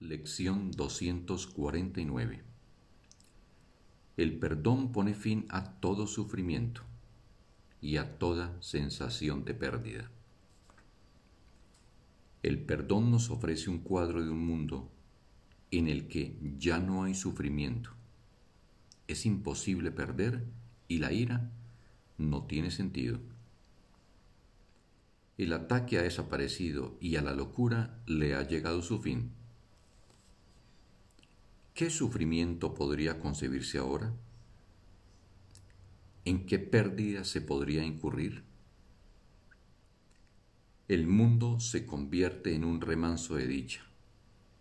Lección 249 El perdón pone fin a todo sufrimiento y a toda sensación de pérdida. El perdón nos ofrece un cuadro de un mundo en el que ya no hay sufrimiento. Es imposible perder y la ira no tiene sentido. El ataque ha desaparecido y a la locura le ha llegado su fin. ¿Qué sufrimiento podría concebirse ahora? ¿En qué pérdida se podría incurrir? El mundo se convierte en un remanso de dicha,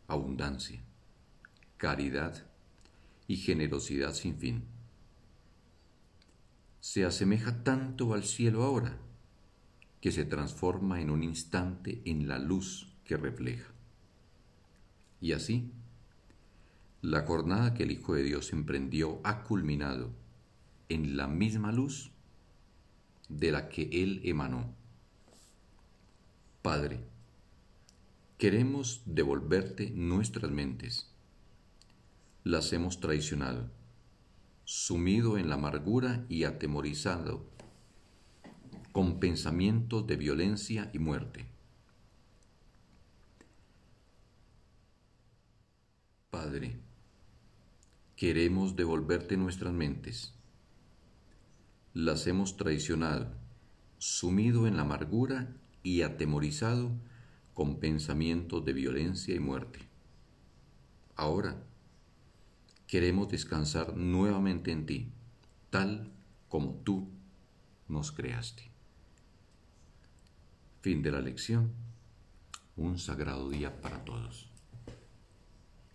abundancia, caridad y generosidad sin fin. Se asemeja tanto al cielo ahora que se transforma en un instante en la luz que refleja. Y así, la jornada que el Hijo de Dios emprendió ha culminado en la misma luz de la que Él emanó. Padre, queremos devolverte nuestras mentes. Las hemos traicionado, sumido en la amargura y atemorizado con pensamientos de violencia y muerte. Padre, queremos devolverte nuestras mentes. Las hemos traicionado, sumido en la amargura y atemorizado con pensamientos de violencia y muerte. Ahora queremos descansar nuevamente en ti, tal como tú nos creaste. Fin de la lección. Un sagrado día para todos.